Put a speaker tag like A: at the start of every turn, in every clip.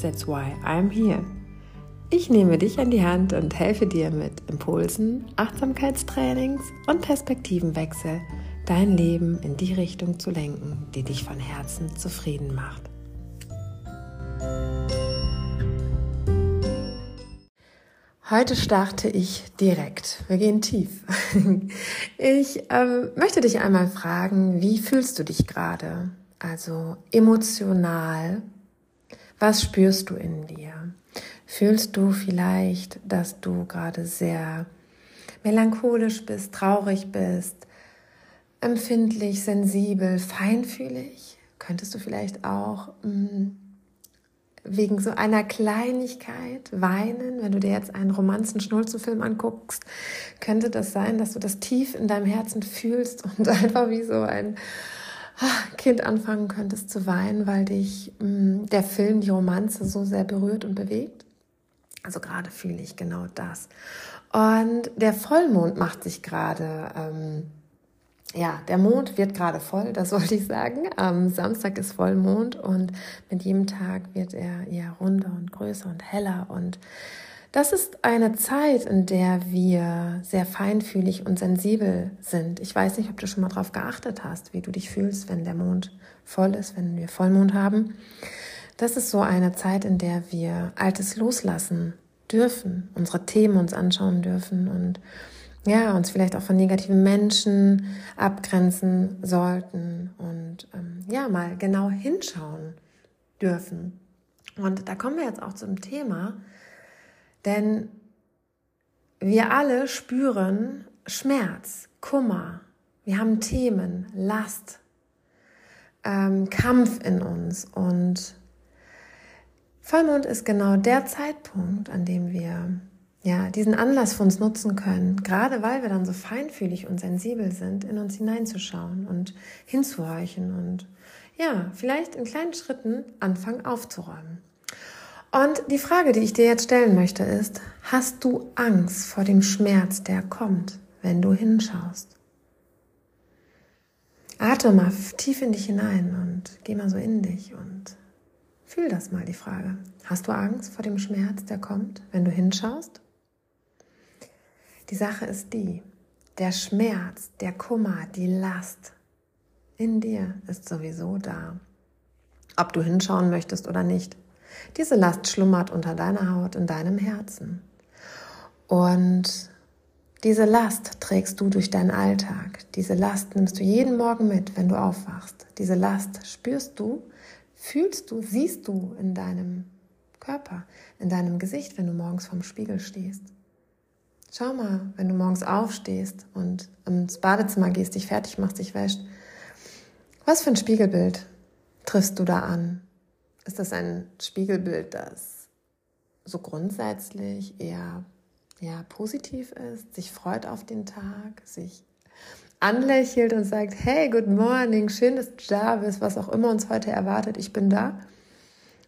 A: That's why I'm here. Ich nehme dich an die Hand und helfe dir mit Impulsen, Achtsamkeitstrainings und Perspektivenwechsel, dein Leben in die Richtung zu lenken, die dich von Herzen zufrieden macht. Heute starte ich direkt. Wir gehen tief. Ich ähm, möchte dich einmal fragen, wie fühlst du dich gerade? Also emotional. Was spürst du in dir? Fühlst du vielleicht, dass du gerade sehr melancholisch bist, traurig bist, empfindlich, sensibel, feinfühlig? Könntest du vielleicht auch mh, mm, wegen so einer Kleinigkeit weinen, wenn du dir jetzt einen Romanzen-Schnulzenfilm anguckst, könnte das sein, dass du das tief in deinem Herzen fühlst und einfach wie so ein Kind anfangen könntest zu weinen, weil dich mh, mm, der Film, die Romanze so sehr berührt und bewegt. Also gerade fühle ich genau das. Und der Vollmond macht sich gerade ähm, ja, der Mond wird gerade voll, das wollte ich sagen. Am Samstag ist Vollmond und mit jedem Tag wird er eher runder und größer und heller. Und das ist eine Zeit, in der wir sehr feinfühlig und sensibel sind. Ich weiß nicht, ob du schon mal darauf geachtet hast, wie du dich fühlst, wenn der Mond voll ist, wenn wir Vollmond haben. Das ist so eine Zeit, in der wir Altes loslassen dürfen, unsere Themen uns anschauen dürfen und ja, uns vielleicht auch von negativen Menschen abgrenzen sollten und ähm, ja, mal genau hinschauen dürfen. Und da kommen wir jetzt auch zum Thema, denn wir alle spüren Schmerz, Kummer, wir haben Themen, Last, ähm, Kampf in uns und Vollmond ist genau der Zeitpunkt, an dem wir ja, diesen Anlass für uns nutzen können, gerade weil wir dann so feinfühlig und sensibel sind, in uns hineinzuschauen und hinzuhorchen und ja, vielleicht in kleinen Schritten anfangen aufzuräumen. Und die Frage, die ich dir jetzt stellen möchte, ist, hast du Angst vor dem Schmerz, der kommt, wenn du hinschaust? Atme mal tief in dich hinein und geh mal so in dich und fühl das mal, die Frage. Hast du Angst vor dem Schmerz, der kommt, wenn du hinschaust? Die Sache ist die, der Schmerz, der Kummer, die Last in dir ist sowieso da. Ob du hinschauen möchtest oder nicht. Diese Last schlummert unter deiner Haut, in deinem Herzen. Und diese Last trägst du durch deinen Alltag. Diese Last nimmst du jeden Morgen mit, wenn du aufwachst. Diese Last spürst du, fühlst du, siehst du in deinem Körper, in deinem Gesicht, wenn du morgens vorm Spiegel stehst. Schau mal, wenn du morgens aufstehst und ins Badezimmer gehst, dich fertig machst, dich wäscht, was für ein Spiegelbild triffst du da an? Ist das ein Spiegelbild, das so grundsätzlich eher ja, positiv ist, sich freut auf den Tag, sich anlächelt und sagt, hey, good morning, schön, dass du da bist, was auch immer uns heute erwartet, ich bin da.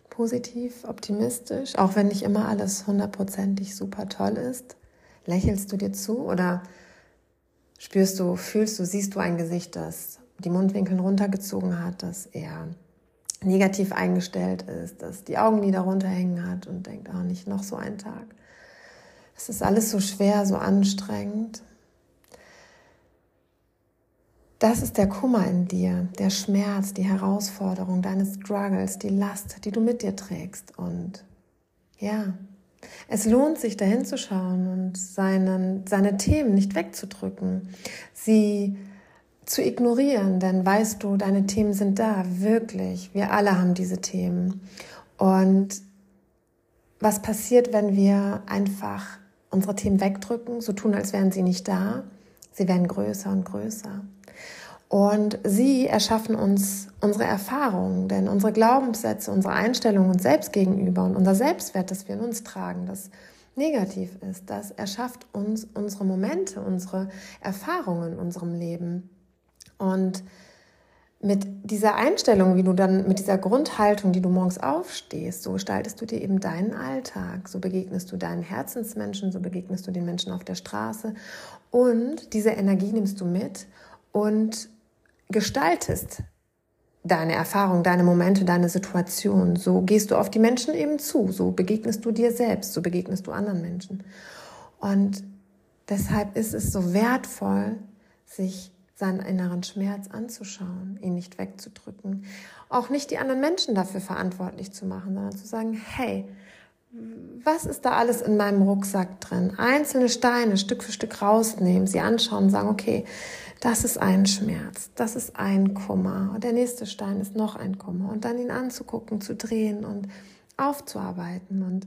A: Positiv, optimistisch, auch wenn nicht immer alles hundertprozentig super toll ist. Lächelst du dir zu oder spürst du, fühlst du, siehst du ein Gesicht, das die Mundwinkel runtergezogen hat, das eher negativ eingestellt ist, das die Augenlider runterhängen hat und denkt, auch oh, nicht noch so ein Tag. Es ist alles so schwer, so anstrengend. Das ist der Kummer in dir, der Schmerz, die Herausforderung, deine Struggles, die Last, die du mit dir trägst. Und ja, es lohnt sich, dahin zu schauen und seinen, seine Themen nicht wegzudrücken, sie zu ignorieren, denn weißt du, deine Themen sind da, wirklich. Wir alle haben diese Themen. Und was passiert, wenn wir einfach unsere Themen wegdrücken, so tun, als wären sie nicht da? Sie werden größer und größer. Und sie erschaffen uns unsere Erfahrungen, denn unsere Glaubenssätze, unsere Einstellungen uns selbst gegenüber und unser Selbstwert, das wir in uns tragen, das negativ ist, das erschafft uns unsere Momente, unsere Erfahrungen in unserem Leben. Und mit dieser Einstellung, wie du dann mit dieser Grundhaltung, die du morgens aufstehst, so gestaltest du dir eben deinen Alltag, so begegnest du deinen Herzensmenschen, so begegnest du den Menschen auf der Straße und diese Energie nimmst du mit und gestaltest deine Erfahrung, deine Momente, deine Situation. So gehst du auf die Menschen eben zu, so begegnest du dir selbst, so begegnest du anderen Menschen. Und deshalb ist es so wertvoll, sich seinen inneren Schmerz anzuschauen, ihn nicht wegzudrücken, auch nicht die anderen Menschen dafür verantwortlich zu machen, sondern zu sagen, hey, was ist da alles in meinem Rucksack drin? Einzelne Steine Stück für Stück rausnehmen, sie anschauen und sagen, okay, das ist ein Schmerz, das ist ein Kummer und der nächste Stein ist noch ein Kummer und dann ihn anzugucken, zu drehen und aufzuarbeiten und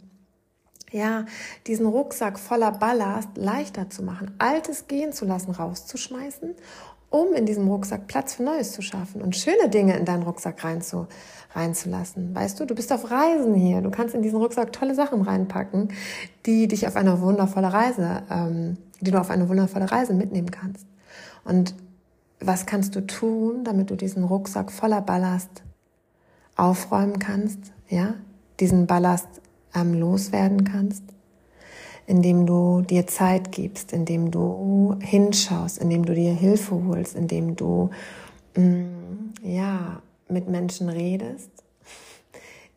A: ja, diesen Rucksack voller Ballast leichter zu machen, Altes gehen zu lassen, rauszuschmeißen um in diesem Rucksack Platz für Neues zu schaffen und schöne Dinge in deinen Rucksack reinzu, reinzulassen. Weißt du, du bist auf Reisen hier. Du kannst in diesen Rucksack tolle Sachen reinpacken, die dich auf eine wundervolle Reise, ähm, die du auf eine wundervolle Reise mitnehmen kannst. Und was kannst du tun, damit du diesen Rucksack voller Ballast aufräumen kannst, ja, diesen Ballast ähm, loswerden kannst? Indem du dir Zeit gibst, indem du hinschaust, indem du dir Hilfe holst, indem du mm, ja mit Menschen redest,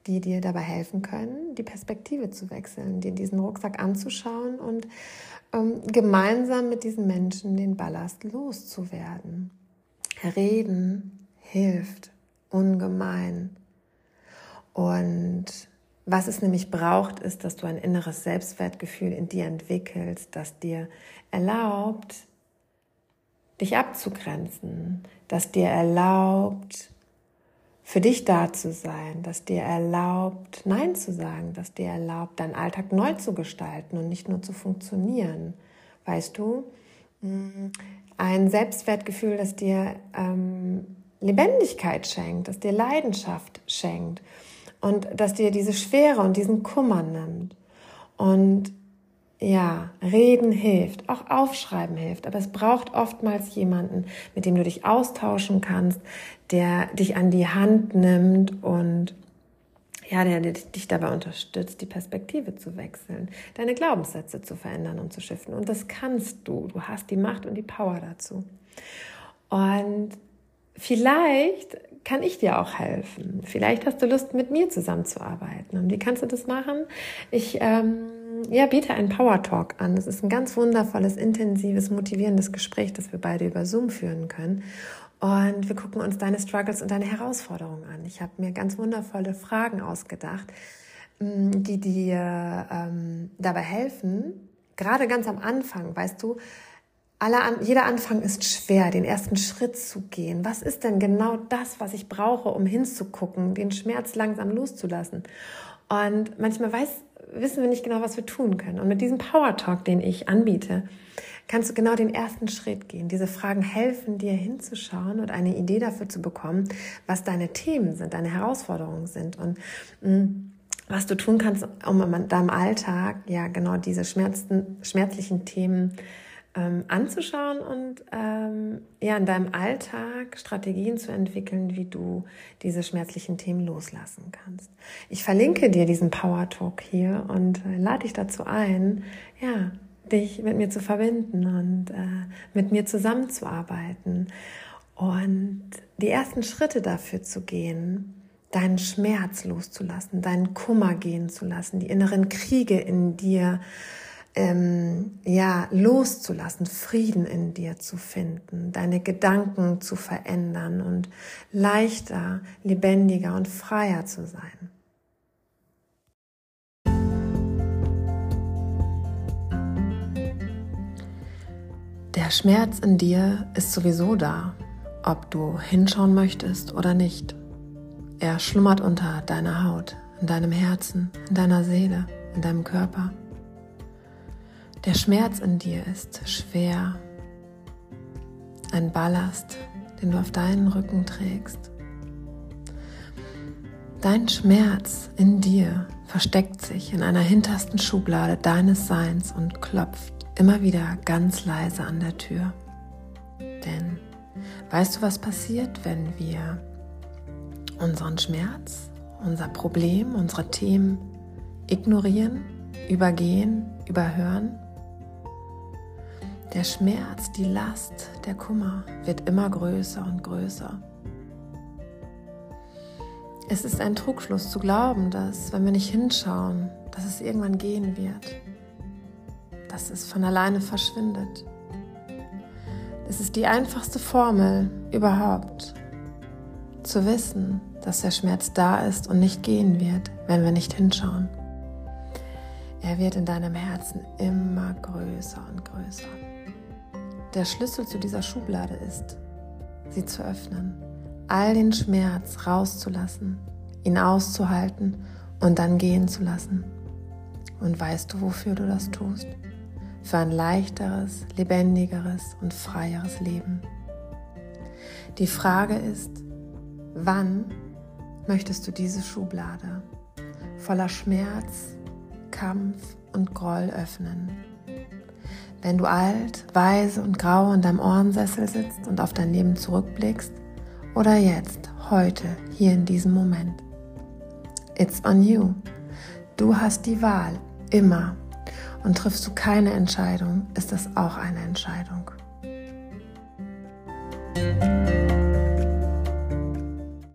A: die dir dabei helfen können, die Perspektive zu wechseln, dir diesen Rucksack anzuschauen und ähm, gemeinsam mit diesen Menschen den Ballast loszuwerden. Reden hilft ungemein. Und was es nämlich braucht, ist, dass du ein inneres Selbstwertgefühl in dir entwickelst, das dir erlaubt, dich abzugrenzen, das dir erlaubt, für dich da zu sein, das dir erlaubt, Nein zu sagen, das dir erlaubt, deinen Alltag neu zu gestalten und nicht nur zu funktionieren. Weißt du, mm, ein Selbstwertgefühl, das dir ähm, Lebendigkeit schenkt, das dir Leidenschaft schenkt und dass dir diese Schwere und diesen Kummer nimmt. Und ja, reden hilft, auch aufschreiben hilft, aber es braucht oftmals jemanden, mit dem du dich austauschen kannst, der dich an die Hand nimmt und ja, der, dich dabei unterstützt, die Perspektive zu wechseln, deine Glaubenssätze zu verändern und zu schiffen. Und das kannst du. Du hast die Macht und die Power dazu. Und vielleicht kann ich dir auch helfen. Vielleicht hast du Lust, mit mir zusammenzuarbeiten. Und wie kannst du das machen? Ich ähm, ja, biete einen Power Talk an. Das ist ein ganz wundervolles, intensives, motivierendes Gespräch, das wir beide über Zoom führen können. Und wir gucken uns deine Struggles und deine Herausforderungen an. Ich habe mir ganz wundervolle Fragen ausgedacht, mm, die dir ähm, dabei helfen, gerade ganz am Anfang, weißt du, alle an, jeder Anfang ist schwer, den ersten Schritt zu gehen. Was ist denn genau das, was ich brauche, um hinzugucken, den Schmerz langsam loszulassen? Und manchmal weiß, wissen wir nicht genau, was wir tun können. Und mit diesem Power Talk, den ich anbiete, kannst du genau den ersten Schritt gehen. Diese Fragen helfen dir hinzuschauen und eine Idee dafür zu bekommen, was deine Themen sind, deine Herausforderungen sind und mh, mm, was du tun kannst, um in deinem Alltag ja genau diese schmerzlichen Themen ähm, anzuschauen und ähm, ja in deinem Alltag Strategien zu entwickeln, wie du diese schmerzlichen Themen loslassen kannst. Ich verlinke dir diesen Power Talk hier und äh, lade dich dazu ein, ja, dich mit mir zu verbinden und äh, mit mir zusammenzuarbeiten und die ersten Schritte dafür zu gehen, deinen Schmerz loszulassen, deinen Kummer gehen zu lassen, die inneren Kriege in dir ähm, ja, loszulassen, Frieden in dir zu finden, deine Gedanken zu verändern und leichter, lebendiger und freier zu sein. Der Schmerz in dir ist sowieso da, ob du hinschauen möchtest oder nicht. Er schlummert unter deiner Haut, in deinem Herzen, in deiner Seele, in deinem Körper. Der Schmerz in dir ist schwer, ein Ballast, den du auf deinen Rücken trägst. Dein Schmerz in dir versteckt sich in einer hintersten Schublade deines Seins und klopft immer wieder ganz leise an der Tür. Denn weißt du, was passiert, wenn wir unseren Schmerz, unser Problem, unsere Themen ignorieren, übergehen, überhören? Der Schmerz, die Last, der Kummer wird immer größer und größer. Es ist ein Trugschluss zu glauben, dass wenn wir nicht hinschauen, dass es irgendwann gehen wird, dass es von alleine verschwindet. Es ist die einfachste Formel überhaupt, zu wissen, dass der Schmerz da ist und nicht gehen wird, wenn wir nicht hinschauen. Er wird in deinem Herzen immer größer und größer. Der Schlüssel zu dieser Schublade ist, sie zu öffnen, all den Schmerz rauszulassen, ihn auszuhalten und dann gehen zu lassen. Und weißt du, wofür du das tust? Für ein leichteres, lebendigeres und freieres Leben. Die Frage ist, wann möchtest du diese Schublade voller Schmerz, Kampf und Groll öffnen? Wenn du alt, weise und grau in deinem Ohrensessel sitzt und auf dein Leben zurückblickst oder jetzt, heute, hier in diesem Moment. It's on you. Du hast die Wahl, immer. Und triffst du keine Entscheidung, ist das auch eine Entscheidung.